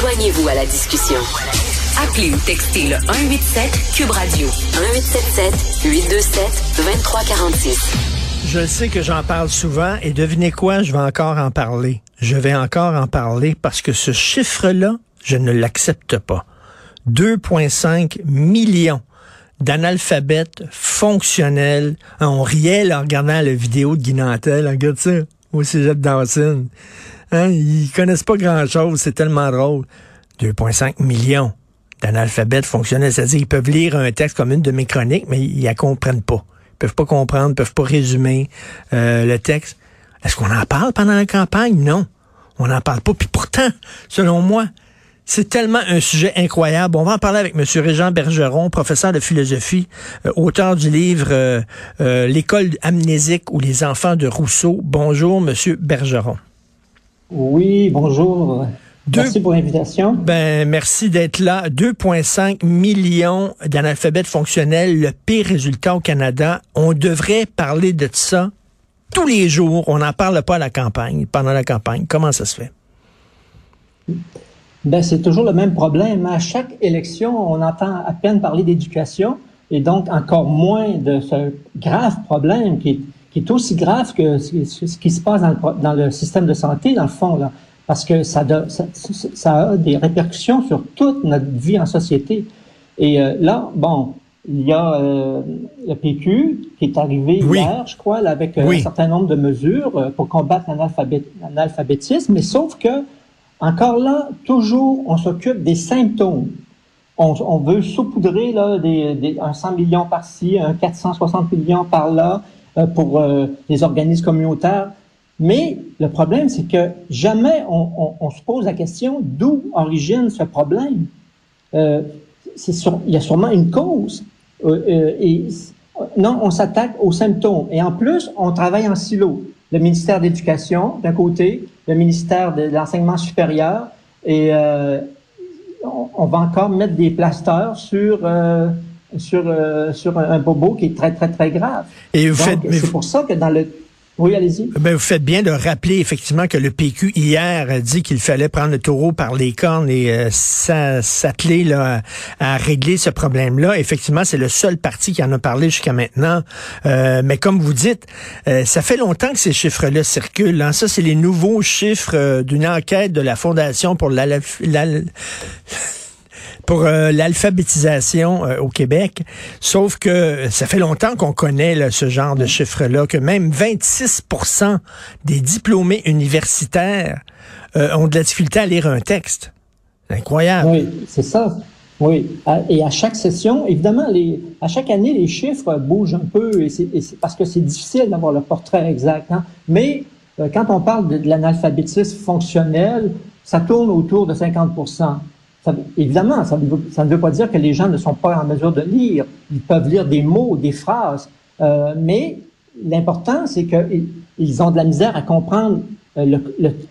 Joignez-vous à la discussion. Appelez ou textez le 187 Cube Radio 1877 827 2346. Je sais que j'en parle souvent et devinez quoi, je vais encore en parler. Je vais encore en parler parce que ce chiffre-là, je ne l'accepte pas. 2,5 millions d'analphabètes fonctionnels. On riait en regardant la vidéo de Guinantel. Regarde ça, au cégep Dawson. Hein, ils connaissent pas grand-chose, c'est tellement drôle. 2,5 millions d'analphabètes fonctionnels. C'est-à-dire qu'ils peuvent lire un texte comme une de mes chroniques, mais ils la comprennent pas. Ils peuvent pas comprendre, ils peuvent pas résumer euh, le texte. Est-ce qu'on en parle pendant la campagne? Non. On n'en parle pas. Puis pourtant, selon moi, c'est tellement un sujet incroyable. On va en parler avec M. Régent Bergeron, professeur de philosophie, euh, auteur du livre euh, euh, L'école amnésique ou les enfants de Rousseau. Bonjour, M. Bergeron. Oui, bonjour. merci pour l'invitation. Ben, merci d'être là. 2,5 millions d'analphabètes fonctionnels, le pire résultat au Canada. On devrait parler de ça tous les jours. On n'en parle pas à la campagne, pendant la campagne. Comment ça se fait? Ben, c'est toujours le même problème. À chaque élection, on entend à peine parler d'éducation et donc encore moins de ce grave problème qui est, qui est aussi grave que ce qui se passe dans le, dans le, système de santé, dans le fond, là, parce que ça, ça, ça, a des répercussions sur toute notre vie en société. Et euh, là, bon, il y a euh, le PQ qui est arrivé hier, je crois, là, avec euh, un certain nombre de mesures pour combattre l'analphabétisme, mais sauf que encore là, toujours, on s'occupe des symptômes. On, on veut saupoudrer là, des, des, un 100 millions par-ci, un 460 millions par-là pour euh, les organismes communautaires. Mais le problème, c'est que jamais on, on, on, se pose la question d'où origine ce problème. Euh, sur, il y a sûrement une cause. Euh, euh, non, on s'attaque aux symptômes. Et en plus, on travaille en silo. Le ministère de l'Éducation, d'un côté, le ministère de l'enseignement supérieur et euh, on, va encore mettre des plasteurs sur euh, sur euh, sur un bobo qui est très très très grave. Et vous faites, c'est pour ça que dans le oui, allez-y. Ben, vous faites bien de rappeler effectivement que le PQ hier a dit qu'il fallait prendre le taureau par les cornes et euh, s'atteler là, à, régler ce problème-là. Effectivement, c'est le seul parti qui en a parlé jusqu'à maintenant. Euh, mais comme vous dites, euh, ça fait longtemps que ces chiffres-là circulent. Hein. Ça, c'est les nouveaux chiffres euh, d'une enquête de la Fondation pour la, la pour euh, l'alphabétisation euh, au Québec. Sauf que ça fait longtemps qu'on connaît ce genre de chiffres-là, que même 26% des diplômés universitaires euh, ont de la difficulté à lire un texte. Incroyable. Oui, c'est ça. Oui, et à chaque session, évidemment, à chaque année, les chiffres bougent un peu, parce que c'est difficile d'avoir le portrait exact. Hein. Mais quand on parle de, de l'analphabétisme fonctionnel, ça tourne autour de 50 évidemment, ça ne, veut, pas dire que les gens ne sont pas en mesure de lire. Ils peuvent lire des mots, des phrases, euh, mais l'important, c'est qu'ils ont de la misère à comprendre euh,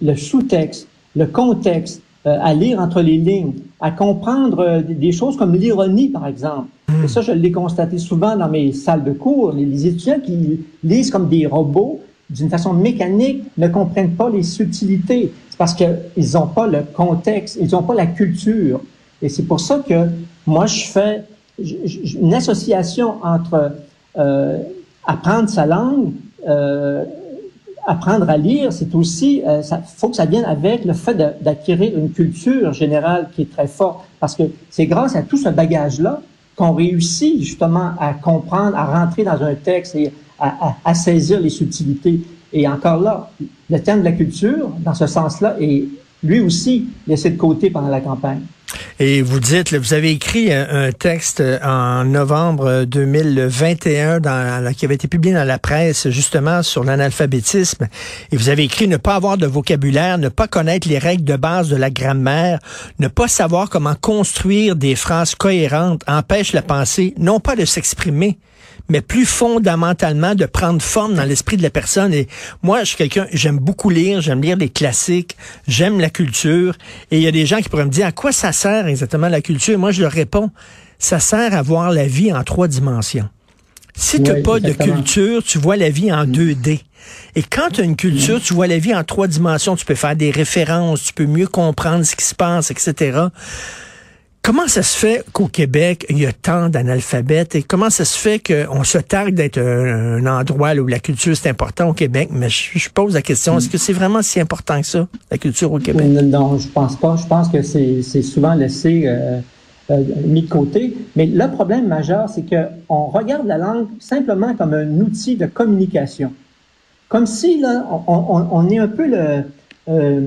le, sous-texte, le contexte, euh, à lire entre les lignes, à comprendre des choses comme l'ironie, par exemple. Hmm. Et ça, je l'ai constaté souvent dans mes salles de cours. Les, étudiants qui lisent comme des robots, d'une façon mécanique, ne comprennent pas les subtilités parce qu'ils n'ont pas le contexte, ils n'ont pas la culture. Et c'est pour ça que moi, je fais une association entre euh, apprendre sa langue, euh, apprendre à lire, c'est aussi, il euh, faut que ça vienne avec le fait d'acquérir une culture générale qui est très forte, parce que c'est grâce à tout ce bagage-là qu'on réussit justement à comprendre, à rentrer dans un texte et à, à saisir les subtilités. Et encore là, le thème de la culture, dans ce sens-là, est lui aussi laissé de côté pendant la campagne. Et vous dites, vous avez écrit un, texte en novembre 2021 dans, qui avait été publié dans la presse justement sur l'analphabétisme. Et vous avez écrit ne pas avoir de vocabulaire, ne pas connaître les règles de base de la grammaire, ne pas savoir comment construire des phrases cohérentes empêche la pensée non pas de s'exprimer, mais plus fondamentalement de prendre forme dans l'esprit de la personne. Et moi, je suis quelqu'un, j'aime beaucoup lire, j'aime lire les classiques, j'aime la culture. Et il y a des gens qui pourraient me dire à quoi ça sert exactement la culture? Moi, je leur réponds, ça sert à voir la vie en trois dimensions. Si tu n'as pas de culture, tu vois la vie en 2D. Et quand tu as une culture, tu vois la vie en trois dimensions, tu peux faire des références, tu peux mieux comprendre ce qui se passe, etc. Comment ça se fait qu'au Québec, il y a tant d'analphabètes et comment ça se fait qu'on se targue d'être un, endroit où la culture c'est important au Québec? Mais je, pose la question, est-ce que c'est vraiment si important que ça, la culture au Québec? Non, je pense pas. Je pense que c'est souvent laissé euh, euh, mis de côté. Mais le problème majeur, c'est qu'on regarde la langue simplement comme un outil de communication. Comme si là, on, est un peu le... Euh,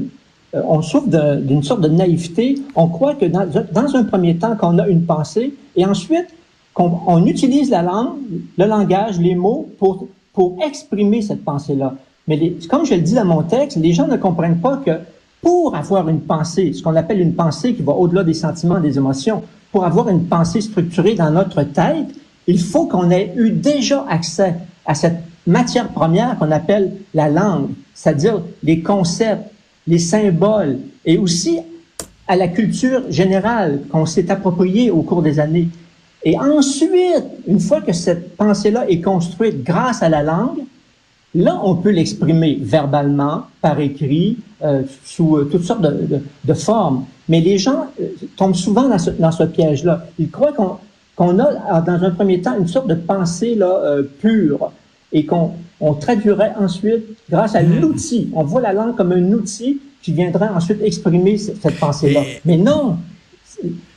on souffre d'une sorte de naïveté. On croit que dans, un premier temps, qu'on a une pensée, et ensuite, qu'on on utilise la langue, le langage, les mots pour, pour exprimer cette pensée-là. Mais comme je le dis dans mon texte, les gens ne comprennent pas que pour avoir une pensée, ce qu'on appelle une pensée qui va au-delà des sentiments, des émotions, pour avoir une pensée structurée dans notre tête, il faut qu'on ait eu déjà accès à cette matière première qu'on appelle la langue, c'est-à-dire les concepts, les symboles et aussi à la culture générale qu'on s'est appropriée au cours des années. Et ensuite, une fois que cette pensée-là est construite grâce à la langue, là, on peut l'exprimer verbalement, par écrit, euh, sous euh, toutes sortes de, de, de, formes. Mais les gens euh, tombent souvent dans ce, dans ce piège-là. Ils croient qu'on a, dans un premier temps, une sorte de pensée là, euh, pure et qu'on on traduirait ensuite grâce à l'outil. On voit la langue comme un outil qui viendrait ensuite exprimer cette pensée-là. Mais non,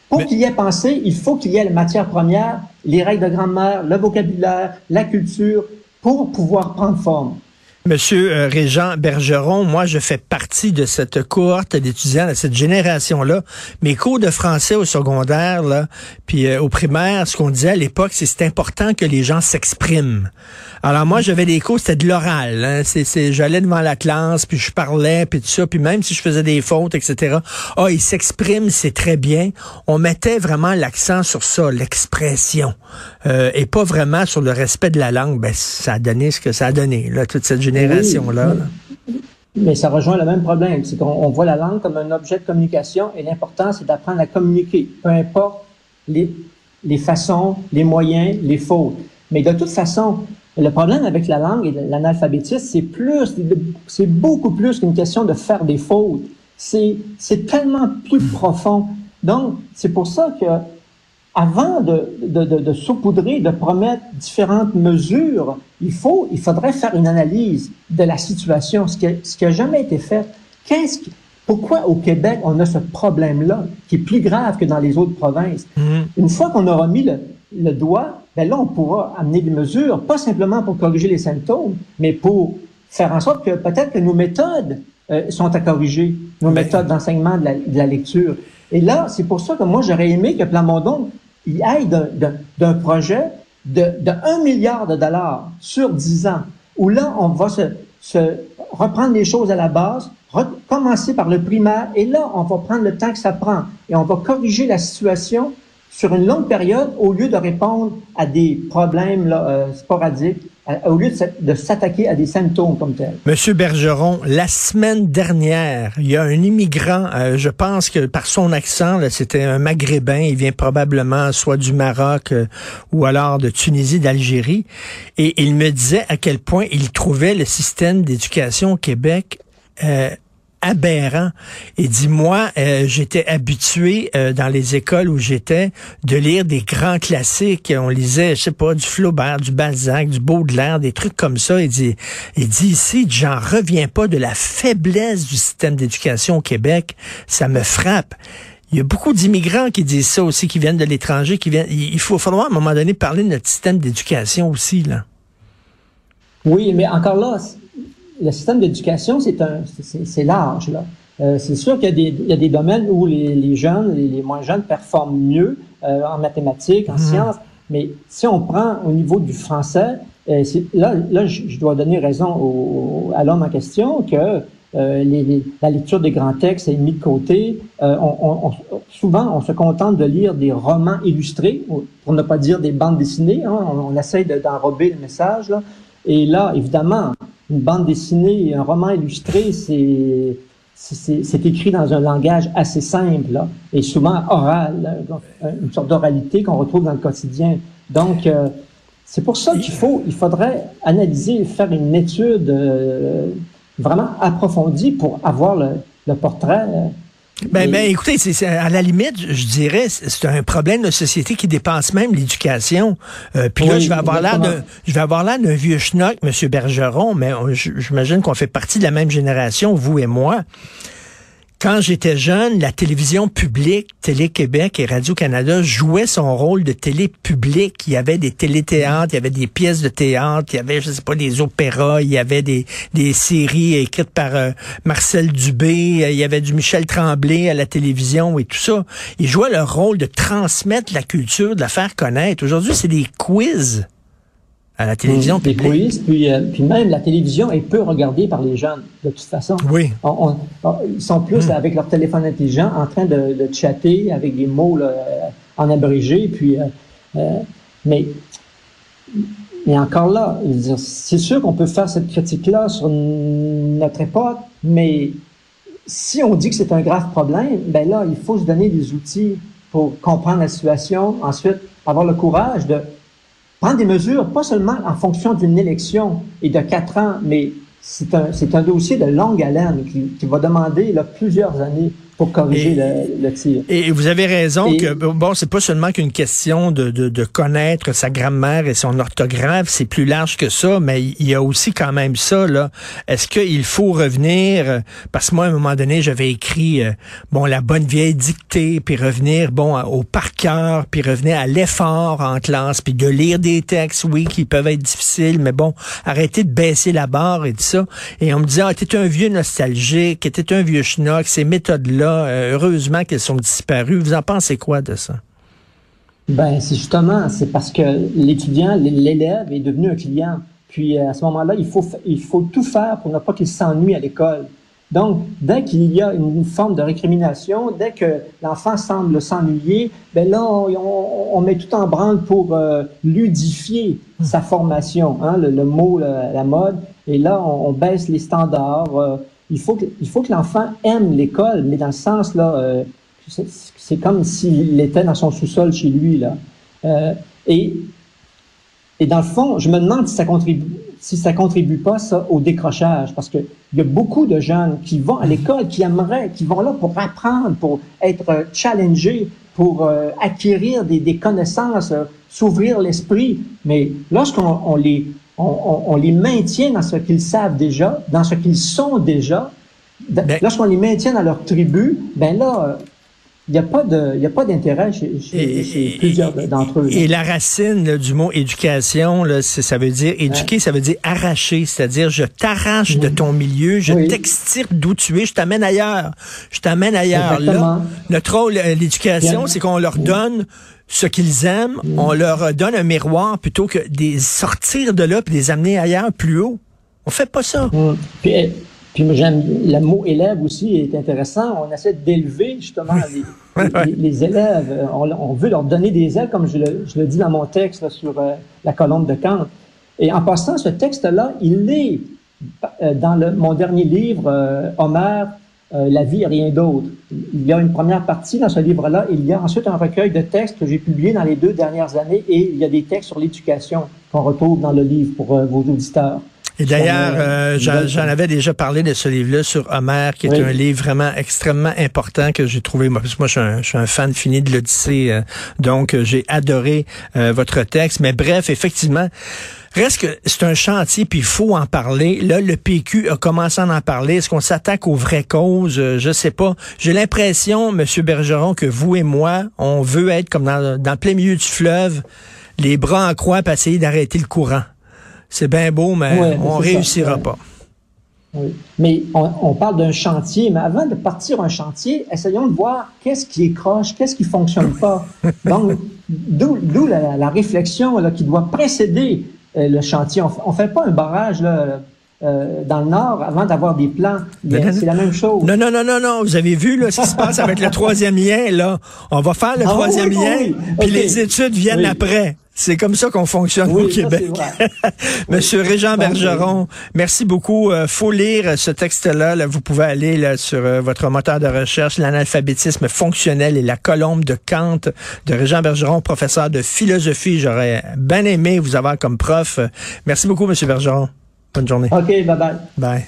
pour qu'il y ait pensée, il faut qu'il y ait la matière première, les règles de grammaire, le vocabulaire, la culture, pour pouvoir prendre forme. Monsieur euh, Régent Bergeron, moi, je fais partie de cette cohorte d'étudiants, de cette génération-là. Mes cours de français au secondaire, là, puis euh, au primaire, ce qu'on disait à l'époque, c'est c'est important que les gens s'expriment. Alors moi, j'avais des cours, c'était de l'oral. Hein, c'est, j'allais devant la classe, puis je parlais, puis tout ça, puis même si je faisais des fautes, etc. Ah, ils s'expriment, c'est très bien. On mettait vraiment l'accent sur ça, l'expression, euh, et pas vraiment sur le respect de la langue. Ben, ça a donné ce que ça a donné, là, toute cette génération là mais, ça rejoint le même problème, c'est qu'on voit la langue comme un objet de communication et l'important, c'est d'apprendre à communiquer, peu importe les, les façons, les moyens, les fautes. Mais de toute façon, le problème avec la langue et l'analphabétisme, c'est plus, c'est beaucoup plus qu'une question de faire des fautes. C'est, c'est tellement plus profond. Donc, c'est pour ça que avant de, de, de, de, saupoudrer, de promettre différentes mesures, il faut, il faudrait faire une analyse de la situation, ce qui, ce qui a jamais été fait. Qu'est-ce qui, pourquoi au Québec on a ce problème-là qui est plus grave que dans les autres provinces? Mm-hmm. Une fois qu'on aura mis le, le doigt, ben là on pourra amener des mesures, pas simplement pour corriger les symptômes, mais pour faire en sorte que peut-être que nos méthodes euh, sont à corriger, nos ben, méthodes d'enseignement de la, de la lecture. Et là, c'est pour ça que moi, j'aurais aimé que Plamondon il aille d'un projet de, de 1 milliard de dollars sur 10 ans, où là, on va se, se reprendre les choses à la base, recommencer par le primaire, et là, on va prendre le temps que ça prend, et on va corriger la situation sur une longue période au lieu de répondre à des problèmes euh, sporadiques, au lieu de s'attaquer à des symptômes comme tels. Monsieur Bergeron, la semaine dernière, il y a un immigrant, euh, je pense que par son accent, c'était un maghrébin, il vient probablement soit du Maroc euh, ou alors de Tunisie, d'Algérie, et il me disait à quel point il trouvait le système d'éducation au Québec aberrant. Et dis-moi, euh, j'étais habitué euh, dans les écoles où j'étais de lire des grands classiques. On lisait, je sais pas, du Flaubert, du Balzac, du Baudelaire, des trucs comme ça. Il dit, il dit ici, j'en reviens pas de la faiblesse du système d'éducation au Québec. Ça me frappe. Il y a beaucoup d'immigrants qui disent ça aussi, qui viennent de l'étranger, qui viennent. Il faut falloir à un moment donné parler de notre système d'éducation aussi là. Oui, mais encore là, le système d'éducation, c'est un, c'est large là. Euh, c'est sûr qu'il y, y, a des domaines où les, les jeunes, les, les, moins jeunes performent mieux euh, en mathématiques, en mhm. sciences, mais si on prend au niveau du français, euh, là, là, je dois donner raison au, à l'homme en question que euh, les, la lecture des grands textes est mise de côté. Euh, on, on, souvent, on se contente de lire des romans illustrés, pour ne pas dire des bandes dessinées. Hein, on, on essaye d'enrober le message. Là. Et là, évidemment, une bande dessinée, un roman illustré, c'est c'est écrit dans un langage assez simple là, et souvent oral, une sorte d'oralité qu'on retrouve dans le quotidien. Donc, euh, C'est pour ça qu'il faut, il faudrait analyser, faire une étude euh, vraiment approfondie pour avoir le, le portrait ben, ben, écoutez, c'est à la limite, je dirais, c'est un problème de société qui dépasse même l'éducation. Euh, puis là, je vais avoir l'air de, je vais avoir l'air d'un vieux schnock, Monsieur Bergeron, mais j'imagine qu'on fait partie de la même génération, vous et moi. Quand j'étais jeune, la télévision publique, Télé-Québec et Radio-Canada jouaient son rôle de télé publique. Il y avait des téléthéâtres, il y avait des pièces de théâtre, il y avait, je sais pas, des opéras, il y avait des, des séries écrites par euh, Marcel Dubé, il y avait du Michel Tremblay à la télévision et tout ça. Ils jouaient leur rôle de transmettre la culture, de la faire connaître. Aujourd'hui, c'est des quiz à la télévision. Quiz, puis, euh, puis même la télévision est peu regardée par les jeunes, de toute façon. Oui. ils sont plus hmm. avec leur téléphone intelligent en train de, de chatter avec des mots là, en abrégé, puis... Euh, euh, mais, mais encore là, c'est sûr qu'on peut faire cette critique-là sur notre époque, mais si on dit que c'est un grave problème, ben là, il faut se donner des outils pour comprendre la situation, ensuite avoir le courage de prendre des mesures, pas seulement en fonction d'une élection et de quatre ans, mais c'est un, dossier de longue haleine qui, va demander plusieurs années pour corriger le, tir. Et vous avez raison que bon, c'est pas seulement qu'une question de, de, de, connaître sa grammaire et son orthographe, c'est plus large que ça, mais il y a aussi quand même ça là. Est-ce qu'il faut revenir parce que moi à un moment donné j'avais écrit euh, bon la bonne vieille dictée, puis revenir bon au par cœur, puis revenir à l'effort en classe, puis de lire des textes, oui, qui peuvent être difficiles, mais bon, arrêter de baisser la barre et tout ça. Et on me disait ah t'es un vieux nostalgique, t'es un vieux schnock, ces méthodes là euh, heureusement qu'elles sont disparues. Vous en pensez quoi de ça? Ben, c'est justement, c'est parce que l'étudiant, l'élève est devenu un client. Puis à ce moment-là, il faut, il faut tout faire pour ne pas qu'il s'ennuie à l'école. Donc, dès qu'il y a une, forme de récrimination, dès que l'enfant semble s'ennuyer, ben là, on, met tout en branle pour euh, ludifier sa formation, hein, le, mot, la, mode. Et là, on, baisse les standards. Euh, il faut que, il faut que l'enfant aime l'école, mais dans le sens, là, euh, c'est comme s'il était dans son sous-sol chez lui, là. Euh, et, et dans le fond, je me demande si ça contribue, si ça contribue pas, ça, au décrochage, parce que il y a beaucoup de jeunes qui vont à l'école, qui aimeraient, qui vont là pour apprendre, pour être challengés, pour euh, acquérir des, des connaissances, s'ouvrir l'esprit. Mais lorsqu'on on les on, les maintient dans ce qu'ils savent déjà, dans ce qu'ils sont déjà. Ben- lorsqu'on les maintient dans leur tribu, ben là, il n'y a pas de, a pas d'intérêt chez, plusieurs d'entre eux. Et la racine du mot éducation, là, ça veut dire éduquer, ça veut dire arracher, c'est-à-dire je t'arrache de ton milieu, je t'extirpe d'où tu es, je t'amène ailleurs, je t'amène ailleurs. Là, notre rôle, euh, l'éducation, c'est qu'on leur donne ce qu'ils aiment, mm. on leur donne un miroir plutôt que de sortir de là et les amener ailleurs plus haut. On fait pas ça. Mm. Puis, eh, puis j'aime le mot élève aussi est intéressant. On essaie d'élever justement les, élèves. On, veut leur donner des ailes, comme je le, dis dans mon texte sur euh, la colonne de Kant. Et en passant, ce texte-là, il est euh, dans le, mon dernier livre, euh, Homère, euh, la vie et rien d'autre. Il y a une première partie dans ce livre-là. Il y a ensuite un recueil de textes que j'ai publié dans les deux dernières années et il y a des textes sur l'éducation qu'on retrouve dans le livre pour euh, vos auditeurs. Et d'ailleurs, euh, j'en avais déjà parlé de ce livre-là sur Homer, qui est un livre vraiment extrêmement important que j'ai trouvé. Moi, moi je, suis un, fan fini de l'Odyssée, donc j'ai adoré votre texte. Mais bref, effectivement, Reste que c'est un chantier, puis il faut en parler. Là, le PQ a commencé à en parler. Est-ce qu'on s'attaque aux vraies causes? Euh, je sais pas. J'ai l'impression, Monsieur Bergeron, que vous et moi, on veut être comme dans, dans le plein milieu du fleuve, les bras en croix, pour essayer d'arrêter le courant. C'est bien beau, mais on réussira pas. Oui. Mais on, parle d'un chantier, mais avant de partir un chantier, essayons de voir qu'est-ce qui est croche, qu'est-ce qui fonctionne pas. Donc, d'où la, la, réflexion là, qui doit précéder le chantier. On ne fait pas un barrage là, euh, dans le nord avant d'avoir des plans. C'est la même chose. Non, non, non, non, non. Vous avez vu là, ce qui se passe avec le troisième lien. Là. On va faire le ah troisième lien, puis les études viennent après. C'est comme ça qu'on fonctionne au Québec. Monsieur Régent Bergeron, merci beaucoup. Euh, faut lire ce texte-là. Là, vous pouvez aller là, sur euh, votre moteur de recherche, l'analphabétisme fonctionnel et la colombe de Kant de Régent Bergeron, professeur de philosophie. J'aurais bien aimé vous avoir comme prof. Merci beaucoup, Monsieur Bergeron. Bonne journée. OK, bye bye. Bye.